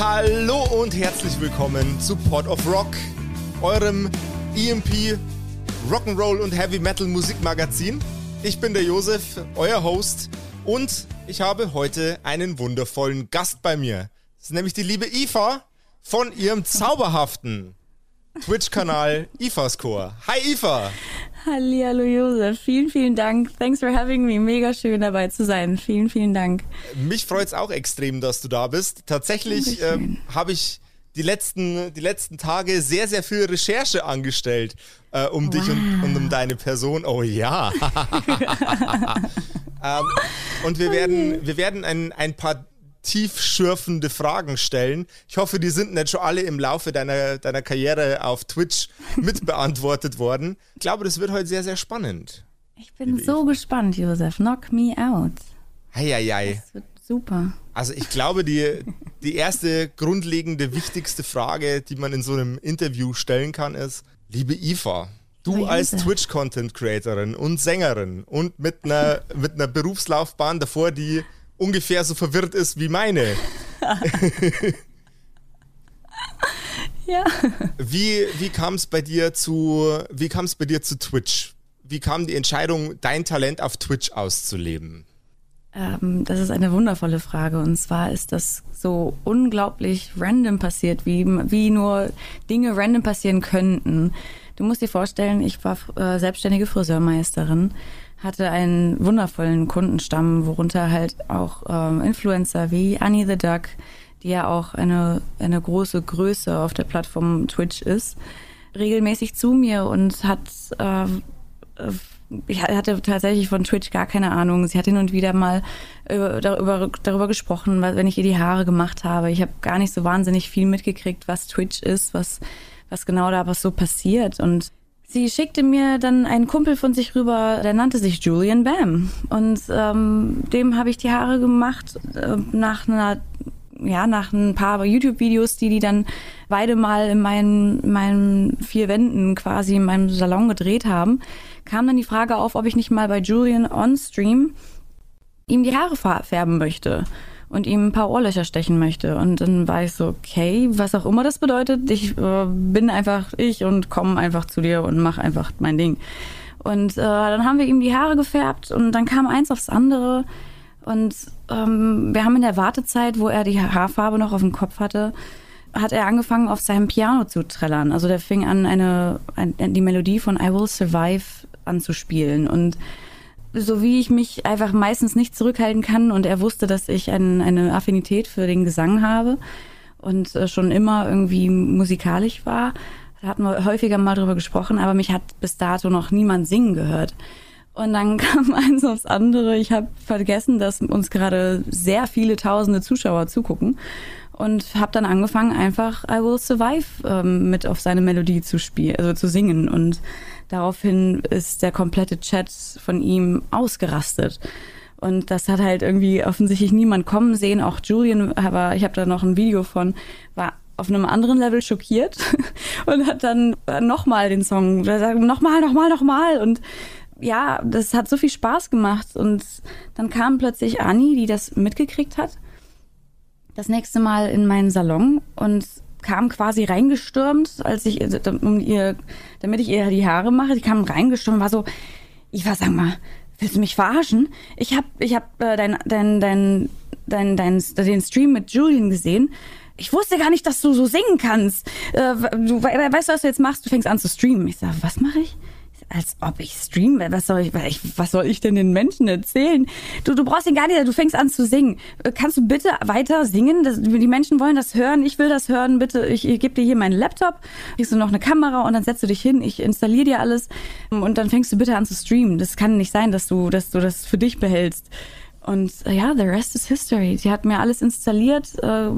Hallo und herzlich willkommen zu Pod of Rock, eurem EMP Rock'n'Roll und Heavy Metal Musikmagazin. Ich bin der Josef, euer Host und ich habe heute einen wundervollen Gast bei mir. Das ist nämlich die liebe Ifa von ihrem zauberhaften Twitch-Kanal IFA-Score. Hi Ifa! Hallo Josef, vielen, vielen Dank. Thanks for having me. Mega schön dabei zu sein. Vielen, vielen Dank. Mich freut es auch extrem, dass du da bist. Tatsächlich ähm, habe ich die letzten, die letzten Tage sehr, sehr viel Recherche angestellt, äh, um wow. dich und, und, um deine Person. Oh ja. ähm, und wir werden, wir werden ein, ein paar tiefschürfende Fragen stellen. Ich hoffe, die sind nicht schon alle im Laufe deiner, deiner Karriere auf Twitch mitbeantwortet worden. Ich glaube, das wird heute sehr, sehr spannend. Ich bin so gespannt, Josef. Knock me out. Heieiei. Das wird super. Also ich glaube, die, die erste grundlegende, wichtigste Frage, die man in so einem Interview stellen kann, ist, liebe Ifa, du als Twitch-Content-Creatorin und Sängerin und mit einer, mit einer Berufslaufbahn davor, die ungefähr so verwirrt ist wie meine. ja. Wie, wie kam es bei dir zu, wie kam es bei dir zu Twitch? Wie kam die Entscheidung, dein Talent auf Twitch auszuleben? Ähm, das ist eine wundervolle Frage. Und zwar ist das so unglaublich random passiert, wie, wie nur Dinge random passieren könnten. Du musst dir vorstellen, ich war äh, selbstständige Friseurmeisterin hatte einen wundervollen Kundenstamm, worunter halt auch ähm, Influencer wie Annie the Duck, die ja auch eine, eine große Größe auf der Plattform Twitch ist, regelmäßig zu mir und hat äh, ich hatte tatsächlich von Twitch gar keine Ahnung. Sie hat hin und wieder mal über, darüber, darüber gesprochen, wenn ich ihr die Haare gemacht habe. Ich habe gar nicht so wahnsinnig viel mitgekriegt, was Twitch ist, was, was genau da was so passiert. Und Sie schickte mir dann einen Kumpel von sich rüber, der nannte sich Julian Bam. Und ähm, dem habe ich die Haare gemacht äh, nach einer, ja, nach ein paar YouTube-Videos, die die dann beide mal in meinen, meinen vier Wänden quasi in meinem Salon gedreht haben, kam dann die Frage auf, ob ich nicht mal bei Julian on Stream ihm die Haare färben möchte und ihm ein paar Ohrlöcher stechen möchte. Und dann war ich so, okay, was auch immer das bedeutet, ich äh, bin einfach ich und komme einfach zu dir und mach einfach mein Ding. Und äh, dann haben wir ihm die Haare gefärbt und dann kam eins aufs andere. Und ähm, wir haben in der Wartezeit, wo er die Haarfarbe noch auf dem Kopf hatte, hat er angefangen, auf seinem Piano zu trällern. Also der fing an, eine, ein, die Melodie von I Will Survive anzuspielen. Und so wie ich mich einfach meistens nicht zurückhalten kann und er wusste, dass ich ein, eine Affinität für den Gesang habe und äh, schon immer irgendwie musikalisch war. Da hatten wir häufiger mal drüber gesprochen, aber mich hat bis dato noch niemand singen gehört. Und dann kam eins aufs andere. Ich habe vergessen, dass uns gerade sehr viele tausende Zuschauer zugucken und habe dann angefangen, einfach I Will Survive ähm, mit auf seine Melodie zu spielen, also zu singen. Und Daraufhin ist der komplette Chat von ihm ausgerastet. Und das hat halt irgendwie offensichtlich niemand kommen sehen. Auch Julian, aber ich habe da noch ein Video von, war auf einem anderen Level schockiert und hat dann nochmal den Song, nochmal, nochmal, nochmal. Und ja, das hat so viel Spaß gemacht. Und dann kam plötzlich Anni, die das mitgekriegt hat, das nächste Mal in meinen Salon und kam quasi reingestürmt, als ich, äh, um ihr, damit ich ihr die Haare mache. Die kam reingestürmt, war so, ich war, sag mal, willst du mich verarschen? Ich hab, ich hab äh, dein, dein, dein, dein, dein, den Stream mit Julian gesehen. Ich wusste gar nicht, dass du so singen kannst. Äh, du weißt du, was du jetzt machst? Du fängst an zu streamen. Ich sag, was mache ich? Als ob ich streame. Was soll ich, was soll ich denn den Menschen erzählen? Du, du brauchst ihn gar nicht, du fängst an zu singen. Kannst du bitte weiter singen? Das, die Menschen wollen das hören, ich will das hören. Bitte, ich, ich gebe dir hier meinen Laptop, kriegst du noch eine Kamera und dann setzt du dich hin, ich installiere dir alles und dann fängst du bitte an zu streamen. Das kann nicht sein, dass du, dass du das für dich behältst. Und äh, ja, the rest is history. Die hat mir alles installiert. Äh,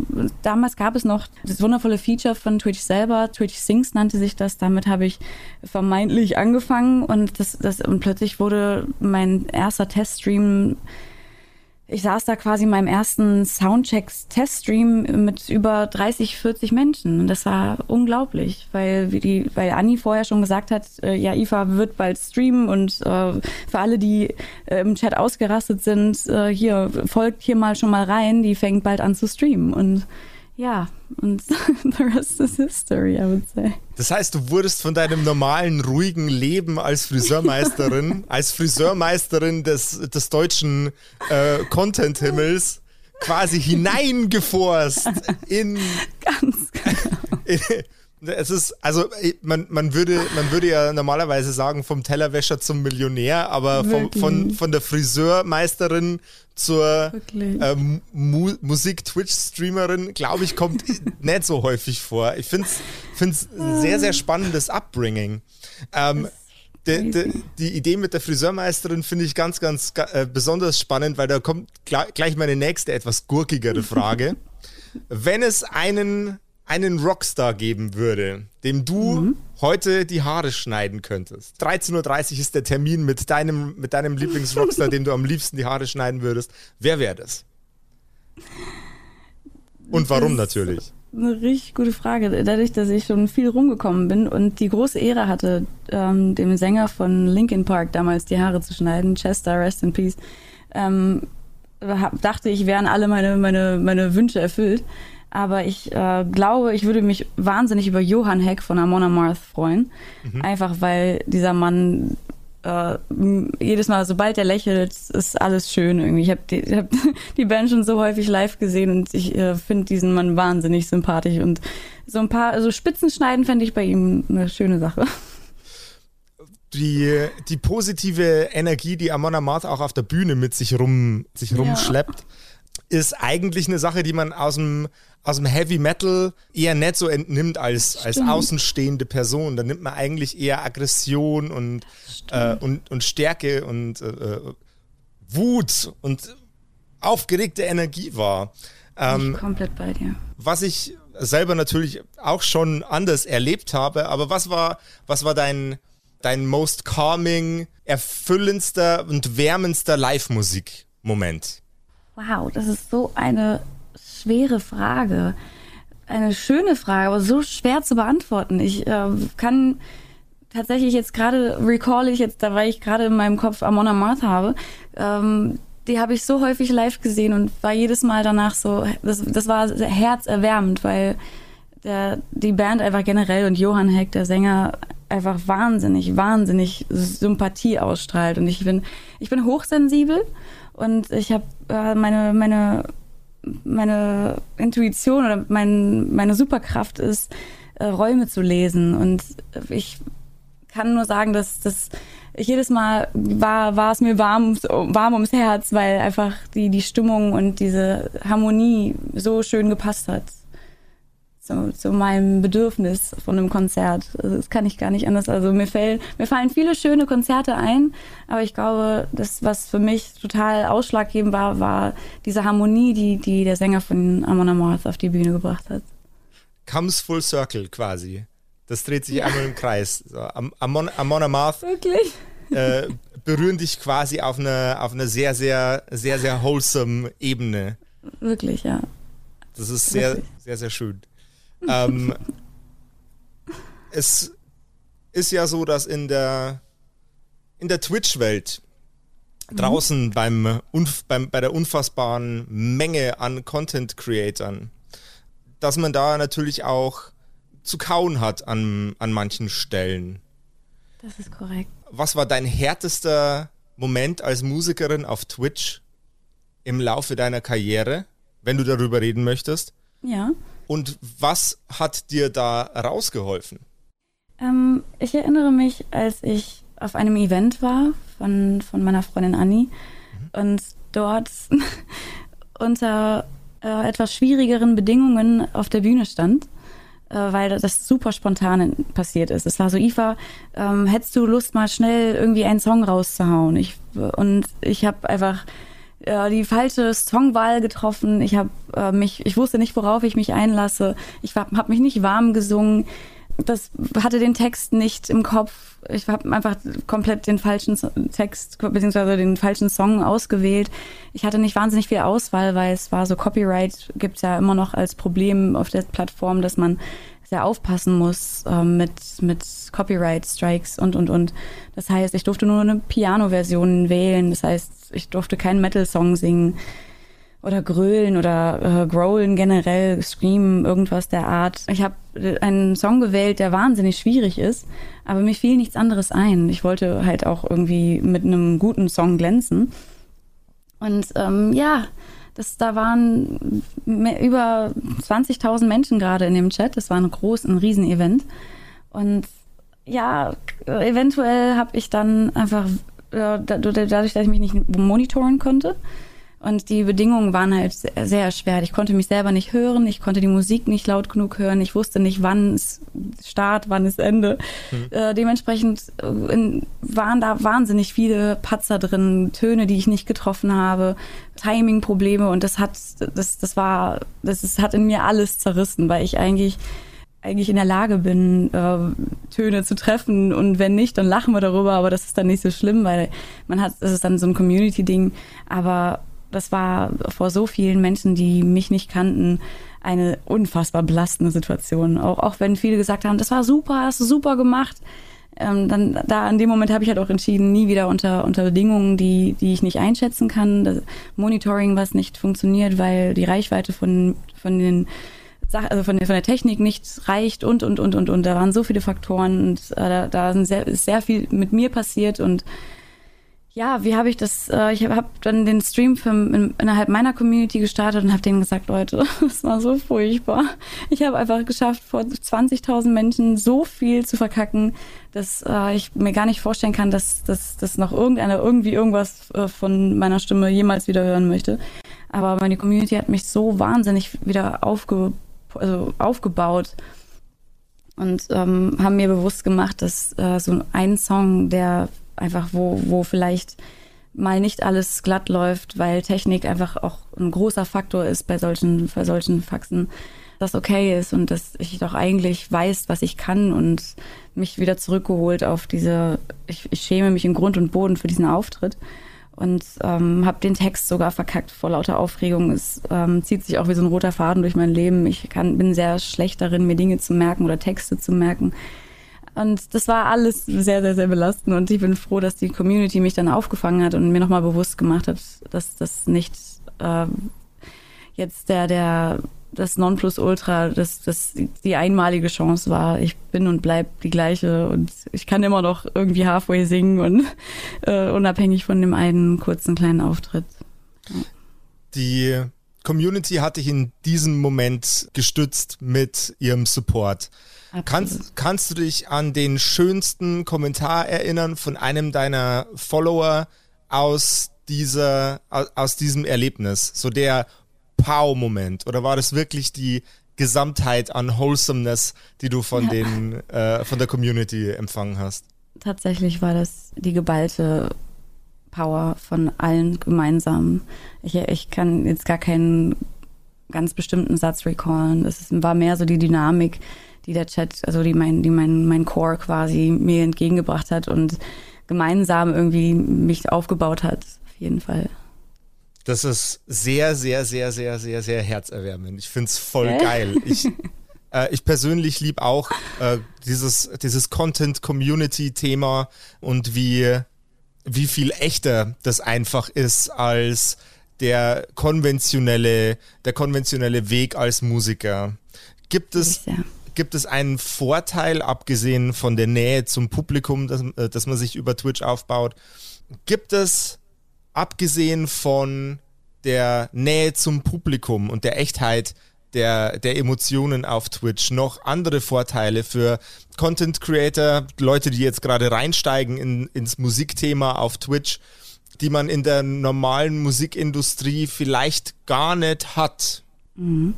damals gab es noch das wundervolle Feature von Twitch selber. Twitch Sings nannte sich das. Damit habe ich vermeintlich angefangen und das, das und plötzlich wurde mein erster Teststream ich saß da quasi in meinem ersten Soundchecks-Teststream mit über 30, 40 Menschen. Und das war unglaublich, weil, wie die, weil Anni vorher schon gesagt hat, äh, ja, IFA wird bald streamen und äh, für alle, die äh, im Chat ausgerastet sind, äh, hier, folgt hier mal schon mal rein, die fängt bald an zu streamen. Und ja, und the rest is history, I would say. Das heißt, du wurdest von deinem normalen, ruhigen Leben als Friseurmeisterin, als Friseurmeisterin des, des deutschen äh, Content-Himmels quasi hineingeforst in. Ganz genau. In, es ist, also man, man, würde, man würde ja normalerweise sagen, vom Tellerwäscher zum Millionär, aber vom, von, von der Friseurmeisterin zur ähm, Mu Musik-Twitch-Streamerin, glaube ich, kommt nicht so häufig vor. Ich finde es ein sehr, sehr spannendes Upbringing. Ähm, die, die, die, Idee mit der Friseurmeisterin finde ich ganz, ganz äh, besonders spannend, weil da kommt gleich meine nächste etwas gurkigere Frage. Wenn es einen einen Rockstar geben würde, dem du mhm. heute die Haare schneiden könntest. 13.30 Uhr ist der Termin mit deinem, mit deinem Lieblingsrockstar, dem du am liebsten die Haare schneiden würdest. Wer wäre das? Und warum natürlich? Eine richtig gute Frage. Dadurch, dass ich schon viel rumgekommen bin und die große Ehre hatte, ähm, dem Sänger von Linkin Park damals die Haare zu schneiden, Chester, rest in peace, ähm, dachte ich, wären alle meine, meine, meine Wünsche erfüllt. Aber ich äh, glaube, ich würde mich wahnsinnig über Johann Heck von Amon Amarth freuen. Mhm. Einfach weil dieser Mann äh, jedes Mal, sobald er lächelt, ist alles schön irgendwie. Ich habe die, hab die Band schon so häufig live gesehen und ich äh, finde diesen Mann wahnsinnig sympathisch. Und so ein paar, also Spitzenschneiden fände ich bei ihm eine schöne Sache. Die, die positive Energie, die Amon Amarth auch auf der Bühne mit sich rum sich rumschleppt, ja. Ist eigentlich eine Sache, die man aus dem aus dem Heavy Metal eher nicht so entnimmt als, als außenstehende Person. Da nimmt man eigentlich eher Aggression und, äh, und, und Stärke und äh, äh, Wut und aufgeregte Energie wahr. Ähm, komplett bei dir. Was ich selber natürlich auch schon anders erlebt habe, aber was war, was war dein, dein most calming, erfüllendster und wärmendster Live-Musik-Moment? Wow, das ist so eine schwere Frage. Eine schöne Frage, aber so schwer zu beantworten. Ich äh, kann tatsächlich jetzt gerade recall ich jetzt, da weil ich gerade in meinem Kopf Amon Amarth habe, ähm, die habe ich so häufig live gesehen und war jedes Mal danach so, das, das war herzerwärmend, weil der, die Band einfach generell und Johann Heck, der Sänger, einfach wahnsinnig, wahnsinnig Sympathie ausstrahlt. Und ich bin, ich bin hochsensibel und ich habe äh, meine, meine meine Intuition oder mein, meine Superkraft ist, äh, Räume zu lesen. Und ich kann nur sagen, dass das jedes Mal war, war es mir warm, warm ums Herz, weil einfach die, die Stimmung und diese Harmonie so schön gepasst hat zu, zu meinem Bedürfnis von einem Konzert. Also das kann ich gar nicht anders. Also mir, fällt, mir fallen viele schöne Konzerte ein, aber ich glaube, das, was für mich total ausschlaggebend war, war diese Harmonie, die, die der Sänger von Amon Amarth auf die Bühne gebracht hat. Comes full circle quasi. Das dreht sich ja. einmal im Kreis. So, Amon, Amon Amarth Wirklich? Äh, berühren dich quasi auf eine, auf eine sehr, sehr, sehr, sehr wholesome Ebene. Wirklich, ja. Das ist sehr, Wirklich. sehr, sehr schön ähm, es ist ja so, dass in der, in der Twitch-Welt mhm. draußen beim, beim, bei der unfassbaren Menge an Content-Creatern, dass man da natürlich auch zu kauen hat an, an manchen Stellen. Das ist korrekt. Was war dein härtester Moment als Musikerin auf Twitch im Laufe deiner Karriere, wenn du darüber reden möchtest? Ja. Und was hat dir da rausgeholfen? Ähm, ich erinnere mich, als ich auf einem Event war von, von meiner Freundin Anni mhm. und dort unter äh, etwas schwierigeren Bedingungen auf der Bühne stand, äh, weil das super spontan passiert ist. Es war so, Iva, ähm, hättest du Lust, mal schnell irgendwie einen Song rauszuhauen? Ich, und ich habe einfach äh, die falsche Songwahl getroffen. Ich habe äh, mich, ich wusste nicht, worauf ich mich einlasse. Ich habe mich nicht warm gesungen. Das hatte den Text nicht im Kopf. Ich habe einfach komplett den falschen Text beziehungsweise den falschen Song ausgewählt. Ich hatte nicht wahnsinnig viel Auswahl, weil es war so Copyright gibt's ja immer noch als Problem auf der Plattform, dass man sehr aufpassen muss ähm, mit, mit Copyright-Strikes und, und, und. Das heißt, ich durfte nur eine Piano-Version wählen. Das heißt, ich durfte keinen Metal-Song singen oder grölen oder äh, growlen generell, screamen, irgendwas der Art. Ich habe einen Song gewählt, der wahnsinnig schwierig ist, aber mir fiel nichts anderes ein. Ich wollte halt auch irgendwie mit einem guten Song glänzen. Und ähm, ja, das, da waren über 20.000 Menschen gerade in dem Chat. Das war ein groß, ein Riesen-Event. Und ja, eventuell habe ich dann einfach, dadurch, dass ich mich nicht monitoren konnte, und die Bedingungen waren halt sehr schwer. Ich konnte mich selber nicht hören, ich konnte die Musik nicht laut genug hören, ich wusste nicht, wann ist Start, wann ist Ende. Mhm. Äh, dementsprechend äh, in, waren da wahnsinnig viele Patzer drin, Töne, die ich nicht getroffen habe, Timing-Probleme und das hat, das, das war, das ist, hat in mir alles zerrissen, weil ich eigentlich eigentlich in der Lage bin, äh, Töne zu treffen und wenn nicht, dann lachen wir darüber, aber das ist dann nicht so schlimm, weil man hat, es ist dann so ein Community-Ding, aber das war vor so vielen Menschen, die mich nicht kannten, eine unfassbar belastende Situation. Auch, auch wenn viele gesagt haben, das war super, hast du super gemacht. Ähm, dann da in dem Moment habe ich halt auch entschieden, nie wieder unter, unter Bedingungen, die, die ich nicht einschätzen kann. Das Monitoring, was nicht funktioniert, weil die Reichweite von, von den also von, der, von der Technik nicht reicht und, und, und, und, und. Da waren so viele Faktoren und äh, da, da sind sehr, ist sehr viel mit mir passiert und ja, wie habe ich das? Äh, ich habe hab dann den Stream für, in, innerhalb meiner Community gestartet und habe denen gesagt, Leute, das war so furchtbar. Ich habe einfach geschafft, vor 20.000 Menschen so viel zu verkacken, dass äh, ich mir gar nicht vorstellen kann, dass, dass, dass noch irgendeiner irgendwie irgendwas äh, von meiner Stimme jemals wieder hören möchte. Aber meine Community hat mich so wahnsinnig wieder aufge, also aufgebaut und ähm, haben mir bewusst gemacht, dass äh, so ein Song, der einfach wo, wo vielleicht mal nicht alles glatt läuft, weil Technik einfach auch ein großer Faktor ist bei solchen, bei solchen Faxen, das okay ist und dass ich doch eigentlich weiß, was ich kann und mich wieder zurückgeholt auf diese, ich, ich schäme mich in Grund und Boden für diesen Auftritt und ähm, habe den Text sogar verkackt vor lauter Aufregung. Es ähm, zieht sich auch wie so ein roter Faden durch mein Leben. Ich kann, bin sehr schlecht darin, mir Dinge zu merken oder Texte zu merken. Und das war alles sehr, sehr, sehr belastend. Und ich bin froh, dass die Community mich dann aufgefangen hat und mir nochmal bewusst gemacht hat, dass das nicht äh, jetzt der, der, das Nonplusultra, dass das die einmalige Chance war. Ich bin und bleib die gleiche und ich kann immer noch irgendwie halfway singen und äh, unabhängig von dem einen kurzen kleinen Auftritt. Die Community hat dich in diesem Moment gestützt mit ihrem Support. Kannst, kannst du dich an den schönsten Kommentar erinnern von einem deiner Follower aus dieser, aus diesem Erlebnis? So der Pow-Moment? Oder war das wirklich die Gesamtheit an Wholesomeness, die du von, ja. den, äh, von der Community empfangen hast? Tatsächlich war das die geballte Power von allen gemeinsam. Ich, ich kann jetzt gar keinen ganz bestimmten Satz recallen. Es war mehr so die Dynamik, die der Chat, also die mein, die mein, mein Core quasi mir entgegengebracht hat und gemeinsam irgendwie mich aufgebaut hat, auf jeden Fall. Das ist sehr, sehr, sehr, sehr, sehr, sehr herzerwärmend. Ich finde es voll äh? geil. Ich, äh, ich persönlich liebe auch äh, dieses, dieses Content-Community-Thema und wie, wie viel echter das einfach ist als der konventionelle, der konventionelle Weg als Musiker. Gibt es, gibt es einen Vorteil, abgesehen von der Nähe zum Publikum, dass, äh, dass man sich über Twitch aufbaut? Gibt es, abgesehen von der Nähe zum Publikum und der Echtheit der, der Emotionen auf Twitch noch andere Vorteile für Content Creator, Leute, die jetzt gerade reinsteigen in, ins Musikthema auf Twitch, die man in der normalen Musikindustrie vielleicht gar nicht hat? Mhm.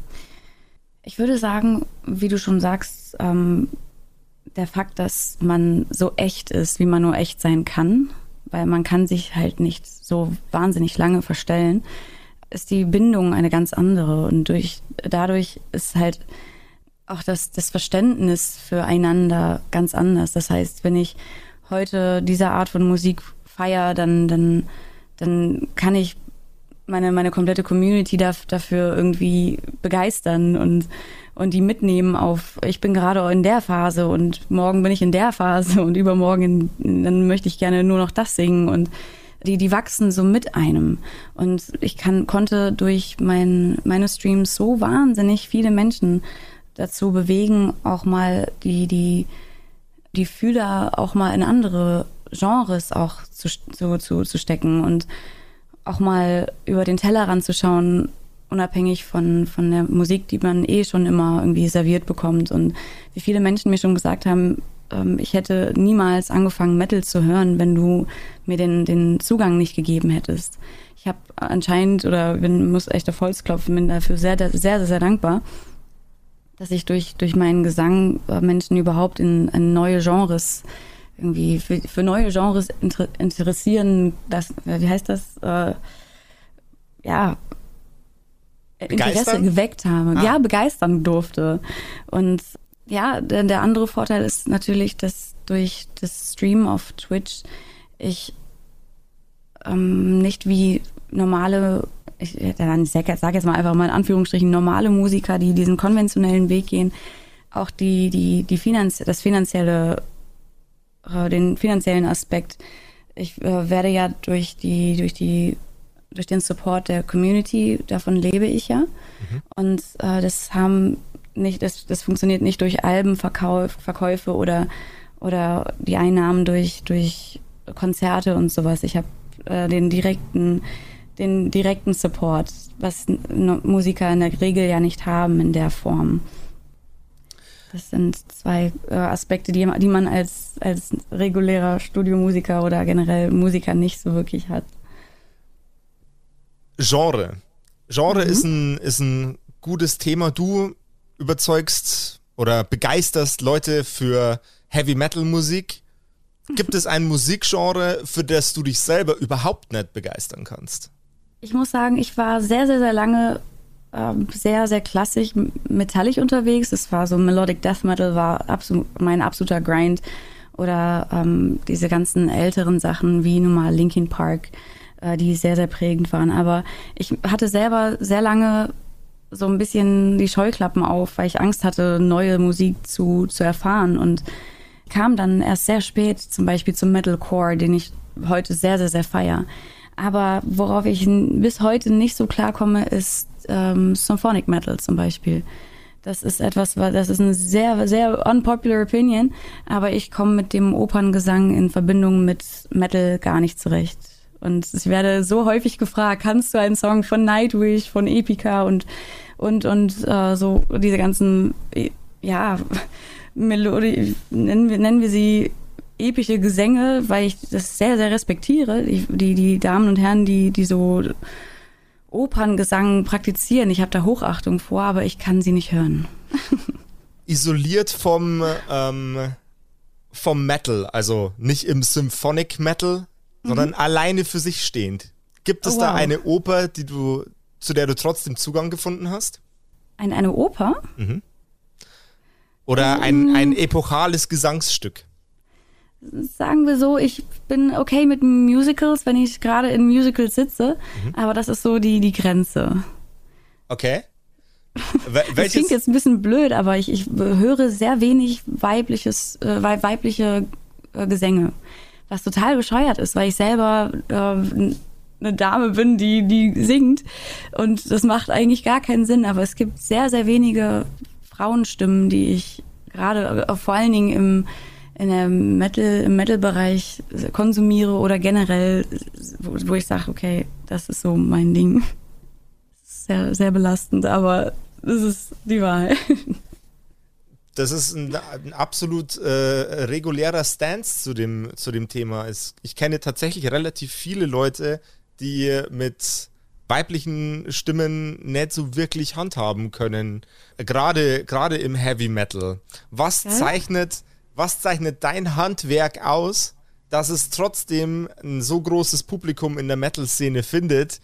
Ich würde sagen, wie du schon sagst, ähm, der Fakt, dass man so echt ist, wie man nur echt sein kann, weil man kann sich halt nicht so wahnsinnig lange verstellen, ist die Bindung eine ganz andere und durch dadurch ist halt auch das, das Verständnis füreinander ganz anders. Das heißt, wenn ich heute diese Art von Musik feiere, dann, dann, dann kann ich meine, meine komplette Community da, dafür irgendwie begeistern und, und die mitnehmen auf, ich bin gerade in der Phase und morgen bin ich in der Phase und übermorgen, in, dann möchte ich gerne nur noch das singen und die, die wachsen so mit einem. Und ich kann, konnte durch mein, meine Streams so wahnsinnig viele Menschen dazu bewegen, auch mal die, die, die Fühler auch mal in andere Genres auch zu, zu, zu, zu stecken und auch mal über den Tellerrand zu schauen, unabhängig von, von der Musik, die man eh schon immer irgendwie serviert bekommt. Und wie viele Menschen mir schon gesagt haben, ähm, ich hätte niemals angefangen, Metal zu hören, wenn du mir den, den Zugang nicht gegeben hättest. Ich habe anscheinend oder bin, muss echt auf Holz klopfen, bin dafür sehr, sehr, sehr, sehr dankbar, dass ich durch, durch meinen Gesang äh, Menschen überhaupt in, in neue Genres irgendwie für, für neue Genres inter, interessieren, das, wie heißt das? Äh, ja, Interesse geweckt habe. Ah. Ja, begeistern durfte. Und ja, der, der andere Vorteil ist natürlich, dass durch das Stream auf Twitch ich ähm, nicht wie normale, ich, ich sage jetzt mal einfach mal in Anführungsstrichen, normale Musiker, die diesen konventionellen Weg gehen, auch die, die, die Finanz das finanzielle äh, den finanziellen Aspekt. Ich äh, werde ja durch die, durch die, durch den Support der Community, davon lebe ich ja. Mhm. Und äh, das haben nicht, das, das funktioniert nicht durch Albenverkäufe oder, oder die Einnahmen durch, durch Konzerte und sowas. Ich habe äh, den direkten, den direkten Support, was Musiker in der Regel ja nicht haben in der Form. Das sind zwei äh, Aspekte, die, die man als, als regulärer Studiomusiker oder generell Musiker nicht so wirklich hat. Genre. Genre mhm. ist, ein, ist ein gutes Thema. Du überzeugst oder begeisterst Leute für Heavy Metal Musik. Gibt es ein Musikgenre, für das du dich selber überhaupt nicht begeistern kannst? Ich muss sagen, ich war sehr, sehr, sehr lange ähm, sehr, sehr klassisch metallisch unterwegs. Es war so Melodic Death Metal war absolut, mein absoluter Grind. Oder ähm, diese ganzen älteren Sachen wie nun mal Linkin Park, äh, die sehr, sehr prägend waren. Aber ich hatte selber sehr lange so ein bisschen die Scheuklappen auf, weil ich Angst hatte, neue Musik zu, zu erfahren. Und kam dann erst sehr spät zum Beispiel zum Metalcore, den ich heute sehr, sehr, sehr feier. Aber worauf ich bis heute nicht so klarkomme, ist ähm, Symphonic Metal zum Beispiel. Das ist etwas, das ist eine sehr, sehr unpopular Opinion, aber ich komme mit dem Operngesang in Verbindung mit Metal gar nicht zurecht. Und ich werde so häufig gefragt, kannst du einen Song von Nightwish, von Epica und, und, und äh, so diese ganzen, ja, Melodie, nennen wir, nennen wir sie epische Gesänge, weil ich das sehr, sehr respektiere. Die, die, die Damen und Herren, die, die so Operngesang praktizieren. Ich habe da Hochachtung vor, aber ich kann sie nicht hören. Isoliert vom, ähm, vom Metal, also nicht im Symphonic Metal, mhm. sondern alleine für sich stehend. Gibt es oh, wow. da eine Oper, die du, zu der du trotzdem Zugang gefunden hast? Ein, eine Oper? Mhm. Oder ein, ein epochales Gesangsstück? Sagen wir so, ich bin okay mit Musicals, wenn ich gerade in Musicals sitze, mhm. aber das ist so die, die Grenze. Okay. Welches? Das klingt jetzt ein bisschen blöd, aber ich, ich höre sehr wenig weibliches, äh, weibliche äh, Gesänge. Was total bescheuert ist, weil ich selber äh, eine Dame bin, die, die singt. Und das macht eigentlich gar keinen Sinn, aber es gibt sehr, sehr wenige Frauenstimmen, die ich gerade, äh, vor allen Dingen im in der Metal, im Metal-Bereich konsumiere oder generell, wo, wo ich sage, okay, das ist so mein Ding. Sehr, sehr belastend, aber das ist die Wahrheit. Das ist ein, ein absolut äh, regulärer Stance zu dem, zu dem Thema. Es, ich kenne tatsächlich relativ viele Leute, die mit weiblichen Stimmen nicht so wirklich handhaben können. Gerade, gerade im Heavy Metal. Was ja? zeichnet was zeichnet dein Handwerk aus, dass es trotzdem ein so großes Publikum in der Metal-Szene findet,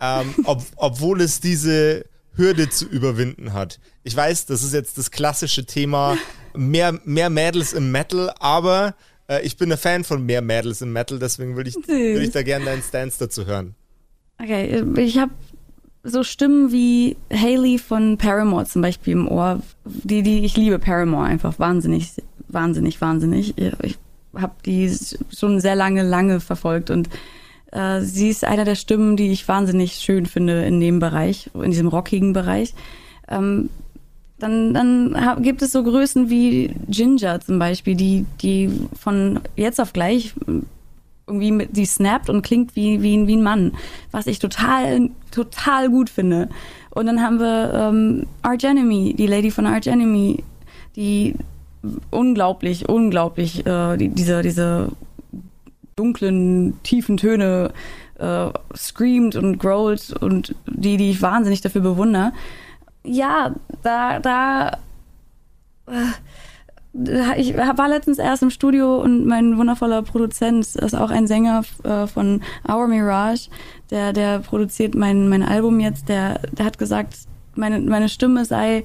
ähm, ob, obwohl es diese Hürde zu überwinden hat. Ich weiß, das ist jetzt das klassische Thema, mehr, mehr Mädels im Metal, aber äh, ich bin ein Fan von mehr Mädels im Metal, deswegen würde ich, würd ich da gerne deinen Stance dazu hören. Okay, ich habe so Stimmen wie Haley von Paramore zum Beispiel im Ohr. Die, die, ich liebe Paramore einfach wahnsinnig, wahnsinnig, wahnsinnig. Ich habe die schon sehr lange, lange verfolgt und äh, sie ist einer der Stimmen, die ich wahnsinnig schön finde in dem Bereich, in diesem rockigen Bereich. Ähm, dann, dann gibt es so Größen wie Ginger zum Beispiel, die, die von jetzt auf gleich irgendwie mit, die snappt und klingt wie, wie, wie ein Mann, was ich total, total gut finde. Und dann haben wir ähm, Arch Enemy, die Lady von Arch Enemy, die unglaublich, unglaublich äh, die, diese, diese dunklen, tiefen Töne äh, screamt und growlt und die, die ich wahnsinnig dafür bewundere. Ja, da, da äh, ich war letztens erst im Studio und mein wundervoller Produzent ist auch ein Sänger äh, von Our Mirage, der, der produziert mein, mein Album jetzt, der, der hat gesagt, meine, meine Stimme sei,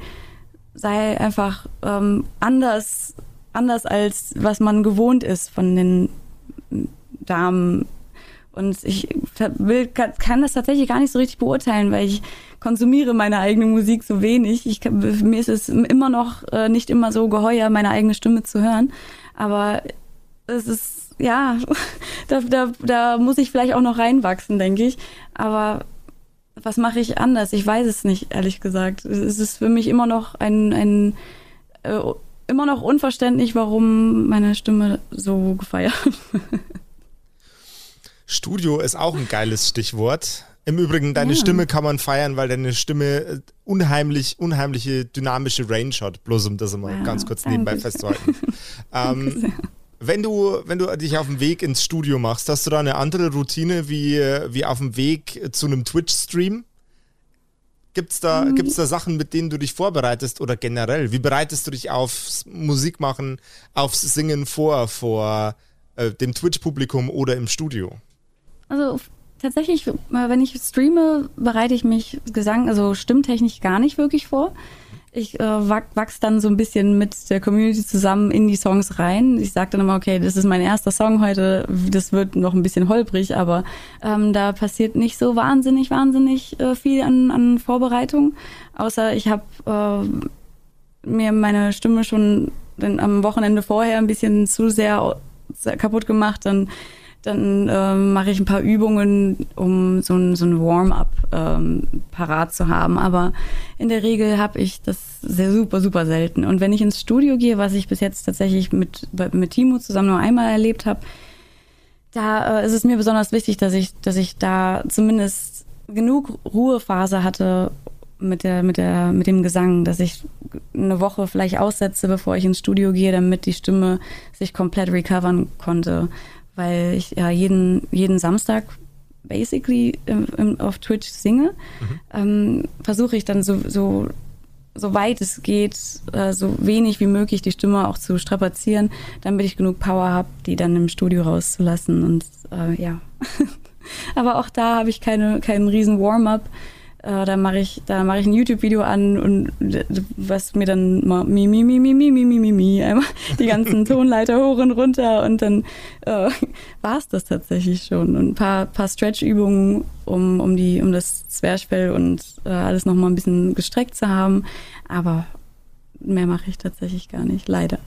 sei einfach ähm, anders, anders als was man gewohnt ist von den Damen. Und ich will, kann das tatsächlich gar nicht so richtig beurteilen, weil ich konsumiere meine eigene Musik so wenig. Ich, mir ist es immer noch äh, nicht immer so geheuer, meine eigene Stimme zu hören. Aber es ist, ja, da, da, da muss ich vielleicht auch noch reinwachsen, denke ich. Aber was mache ich anders? Ich weiß es nicht, ehrlich gesagt. Es ist für mich immer noch ein, ein äh, immer noch unverständlich, warum meine Stimme so gefeiert Studio ist auch ein geiles Stichwort. Im Übrigen, deine ja. Stimme kann man feiern, weil deine Stimme äh, unheimlich, unheimliche dynamische Range hat. Bloß um das mal wow, ganz kurz nebenbei festzuhalten. ähm, wenn du, wenn du dich auf dem Weg ins Studio machst, hast du da eine andere Routine wie, wie auf dem Weg zu einem Twitch-Stream? Gibt es da, mhm. gibt's da Sachen, mit denen du dich vorbereitest oder generell? Wie bereitest du dich aufs Musikmachen, aufs Singen vor, vor äh, dem Twitch-Publikum oder im Studio? Also tatsächlich, äh, wenn ich streame, bereite ich mich Gesang, also stimmtechnisch gar nicht wirklich vor. Ich äh, wachs dann so ein bisschen mit der Community zusammen in die Songs rein. Ich sage dann immer, okay, das ist mein erster Song heute, das wird noch ein bisschen holprig, aber ähm, da passiert nicht so wahnsinnig, wahnsinnig äh, viel an, an Vorbereitung. Außer ich habe äh, mir meine Stimme schon am Wochenende vorher ein bisschen zu sehr kaputt gemacht. Dann dann ähm, mache ich ein paar Übungen, um so ein, so ein Warm-up ähm, parat zu haben. Aber in der Regel habe ich das sehr super, super selten. Und wenn ich ins Studio gehe, was ich bis jetzt tatsächlich mit, mit Timo zusammen nur einmal erlebt habe, da äh, ist es mir besonders wichtig, dass ich, dass ich da zumindest genug Ruhephase hatte mit der, mit der, mit dem Gesang, dass ich eine Woche vielleicht aussetze, bevor ich ins Studio gehe, damit die Stimme sich komplett recovern konnte weil ich ja jeden, jeden Samstag basically im, im, auf Twitch singe, mhm. ähm, versuche ich dann so, so, so weit es geht, äh, so wenig wie möglich die Stimme auch zu strapazieren, damit ich genug Power habe, die dann im Studio rauszulassen. Und äh, ja. Aber auch da habe ich keine, keinen riesen Warm-up. Äh, da mache ich, da mache ich ein YouTube-Video an und was mir dann mal mi mi mi mi mi mi mi mi mi einmal die ganzen Tonleiter hoch und runter und dann äh, war es das tatsächlich schon und ein paar paar Stretch-Übungen um um die um das Zwerchfell und äh, alles noch mal ein bisschen gestreckt zu haben, aber mehr mache ich tatsächlich gar nicht, leider.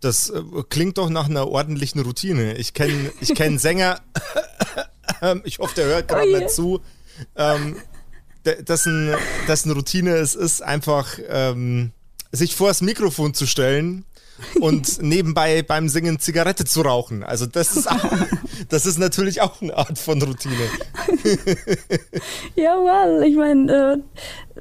Das äh, klingt doch nach einer ordentlichen Routine. Ich kenne ich kenn Sänger, ich hoffe, der hört gerade oh yeah. zu. Ähm, dessen, dessen Routine es ist, einfach ähm, sich vor das Mikrofon zu stellen und nebenbei beim Singen Zigarette zu rauchen. Also das ist auch, das ist natürlich auch eine Art von Routine. ja, ich meine, äh,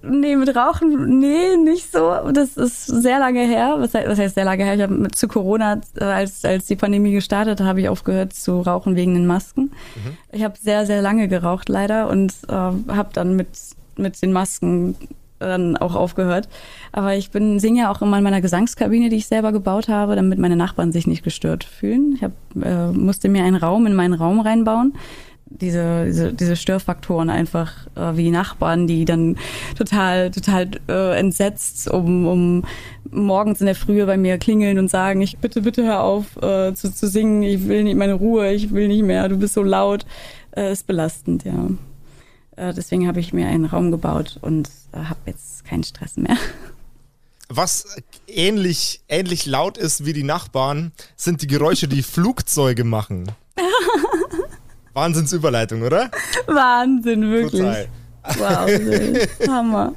nee, mit Rauchen, nee, nicht so. Das ist sehr lange her. Was heißt, was heißt sehr lange her? Ich habe zu Corona, äh, als, als die Pandemie gestartet, habe ich aufgehört zu rauchen wegen den Masken. Mhm. Ich habe sehr, sehr lange geraucht leider und äh, habe dann mit, mit den Masken dann auch aufgehört. Aber ich bin singe ja auch immer in meiner Gesangskabine, die ich selber gebaut habe, damit meine Nachbarn sich nicht gestört fühlen. Ich hab, äh, musste mir einen Raum in meinen Raum reinbauen. Diese, diese, diese Störfaktoren einfach äh, wie Nachbarn, die dann total, total äh, entsetzt um, um morgens in der Frühe bei mir klingeln und sagen, ich bitte, bitte hör auf äh, zu, zu singen, ich will nicht meine Ruhe, ich will nicht mehr, du bist so laut, äh, ist belastend, ja. Äh, deswegen habe ich mir einen Raum gebaut und äh, habe jetzt keinen Stress mehr. Was ähnlich, ähnlich laut ist wie die Nachbarn, sind die Geräusche, die Flugzeuge machen. Wahnsinnsüberleitung, oder? Wahnsinn, wirklich. Total. Wow, Hammer.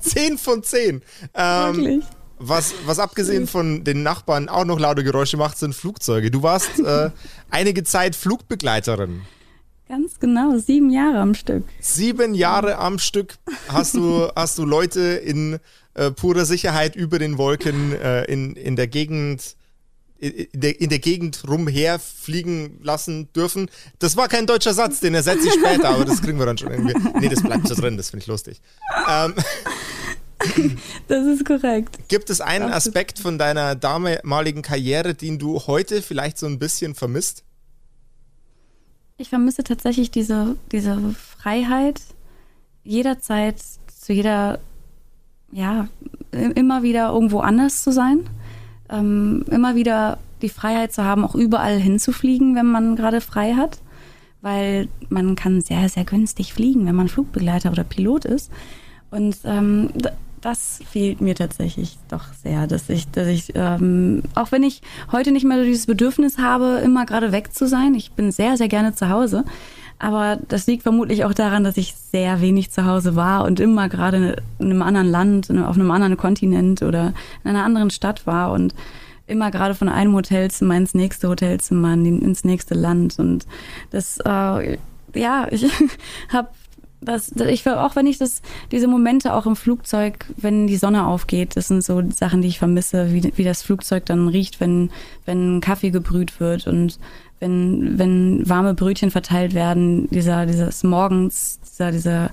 Zehn von zehn. Ähm, wirklich. Was, was abgesehen von den Nachbarn auch noch laute Geräusche macht, sind Flugzeuge. Du warst äh, einige Zeit Flugbegleiterin. Ganz genau, sieben Jahre am Stück. Sieben Jahre am Stück hast du, hast du Leute in äh, purer Sicherheit über den Wolken äh, in, in der Gegend in der, in der Gegend rumherfliegen lassen dürfen. Das war kein deutscher Satz, den ersetze ich später, aber das kriegen wir dann schon irgendwie. Nee, das bleibt so drin, das finde ich lustig. Ähm, das ist korrekt. Gibt es einen Aspekt von deiner damaligen Karriere, den du heute vielleicht so ein bisschen vermisst? Ich vermisse tatsächlich diese, diese Freiheit, jederzeit zu jeder, ja, immer wieder irgendwo anders zu sein. Ähm, immer wieder die Freiheit zu haben, auch überall hinzufliegen, wenn man gerade frei hat. Weil man kann sehr, sehr günstig fliegen, wenn man Flugbegleiter oder Pilot ist. Und ähm, das fehlt mir tatsächlich doch sehr, dass ich, dass ich, ähm, auch wenn ich heute nicht mehr dieses Bedürfnis habe, immer gerade weg zu sein, ich bin sehr, sehr gerne zu Hause. Aber das liegt vermutlich auch daran, dass ich sehr wenig zu Hause war und immer gerade in einem anderen Land, auf einem anderen Kontinent oder in einer anderen Stadt war und immer gerade von einem Hotelzimmer ins nächste Hotelzimmer, ins nächste Land. Und das, äh, ja, ich habe das, ich auch wenn ich das, diese Momente auch im Flugzeug, wenn die Sonne aufgeht, das sind so Sachen, die ich vermisse, wie, wie das Flugzeug dann riecht, wenn, wenn Kaffee gebrüht wird und wenn, wenn warme Brötchen verteilt werden, dieser, dieses Morgens, dieser, dieser,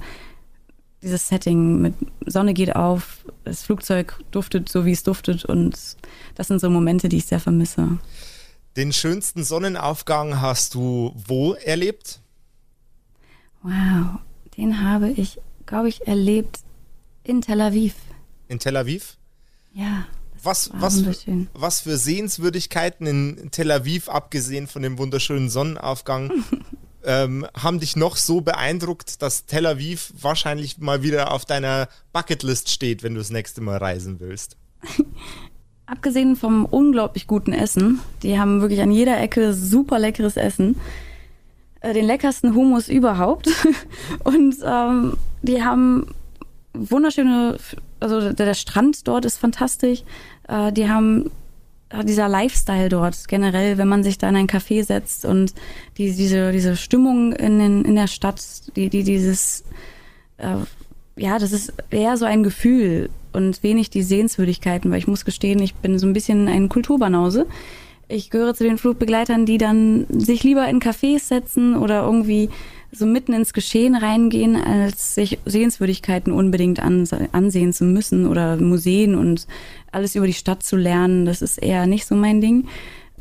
dieses Setting mit Sonne geht auf, das Flugzeug duftet so, wie es duftet und das sind so Momente, die ich sehr vermisse. Den schönsten Sonnenaufgang hast du wo erlebt? Wow, den habe ich, glaube ich, erlebt in Tel Aviv. In Tel Aviv? Ja. Was, was, was für Sehenswürdigkeiten in Tel Aviv, abgesehen von dem wunderschönen Sonnenaufgang, ähm, haben dich noch so beeindruckt, dass Tel Aviv wahrscheinlich mal wieder auf deiner Bucketlist steht, wenn du das nächste Mal reisen willst? Abgesehen vom unglaublich guten Essen, die haben wirklich an jeder Ecke super leckeres Essen. Äh, den leckersten Hummus überhaupt. Und ähm, die haben wunderschöne, also der, der Strand dort ist fantastisch. Äh, die haben äh, dieser Lifestyle dort generell, wenn man sich da in ein Café setzt und die, diese, diese Stimmung in, den, in der Stadt, die, die dieses, äh, ja, das ist eher so ein Gefühl und wenig die Sehenswürdigkeiten, weil ich muss gestehen, ich bin so ein bisschen ein Kulturbanause ich gehöre zu den Flugbegleitern, die dann sich lieber in Cafés setzen oder irgendwie so mitten ins Geschehen reingehen, als sich Sehenswürdigkeiten unbedingt ansehen zu müssen oder Museen und alles über die Stadt zu lernen. Das ist eher nicht so mein Ding.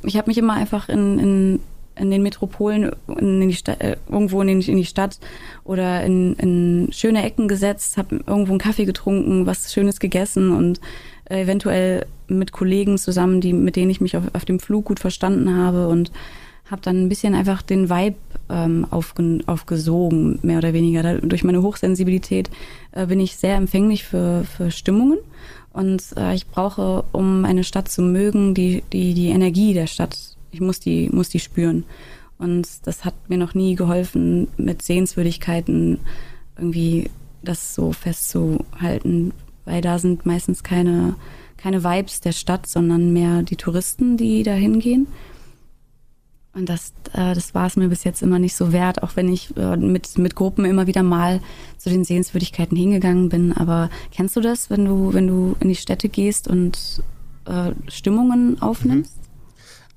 Ich habe mich immer einfach in, in, in den Metropolen in die Stadt, äh, irgendwo in, die Stadt oder in, in schöne Ecken gesetzt, habe irgendwo einen Kaffee getrunken, was Schönes gegessen und eventuell mit Kollegen zusammen, die, mit denen ich mich auf, auf dem Flug gut verstanden habe und habe dann ein bisschen einfach den Vibe ähm, aufge, aufgesogen, mehr oder weniger. Da, durch meine Hochsensibilität äh, bin ich sehr empfänglich für, für Stimmungen und äh, ich brauche, um eine Stadt zu mögen, die, die, die Energie der Stadt. Ich muss die, muss die spüren. Und das hat mir noch nie geholfen, mit Sehenswürdigkeiten irgendwie das so festzuhalten, weil da sind meistens keine, keine Vibes der Stadt, sondern mehr die Touristen, die da hingehen. Und das, äh, das war es mir bis jetzt immer nicht so wert, auch wenn ich äh, mit, mit Gruppen immer wieder mal zu den Sehenswürdigkeiten hingegangen bin. Aber kennst du das, wenn du, wenn du in die Städte gehst und äh, Stimmungen aufnimmst? Mhm.